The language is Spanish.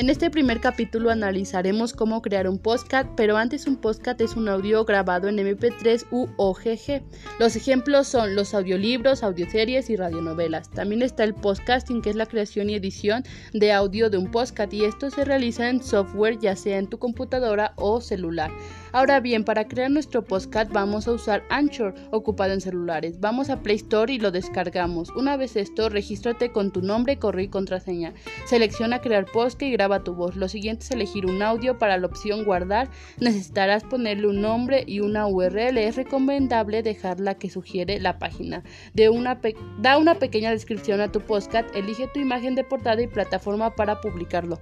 En este primer capítulo analizaremos cómo crear un podcast, pero antes un podcast es un audio grabado en MP3 u OGG. Los ejemplos son los audiolibros, audioseries y radionovelas. También está el podcasting, que es la creación y edición de audio de un podcast y esto se realiza en software ya sea en tu computadora o celular. Ahora bien, para crear nuestro podcast vamos a usar Anchor ocupado en celulares. Vamos a Play Store y lo descargamos. Una vez esto, regístrate con tu nombre, correo y contraseña. Selecciona crear podcast y graba tu voz. Lo siguiente es elegir un audio para la opción guardar. Necesitarás ponerle un nombre y una URL. Es recomendable dejar la que sugiere la página. Da una pequeña descripción a tu podcast. Elige tu imagen de portada y plataforma para publicarlo.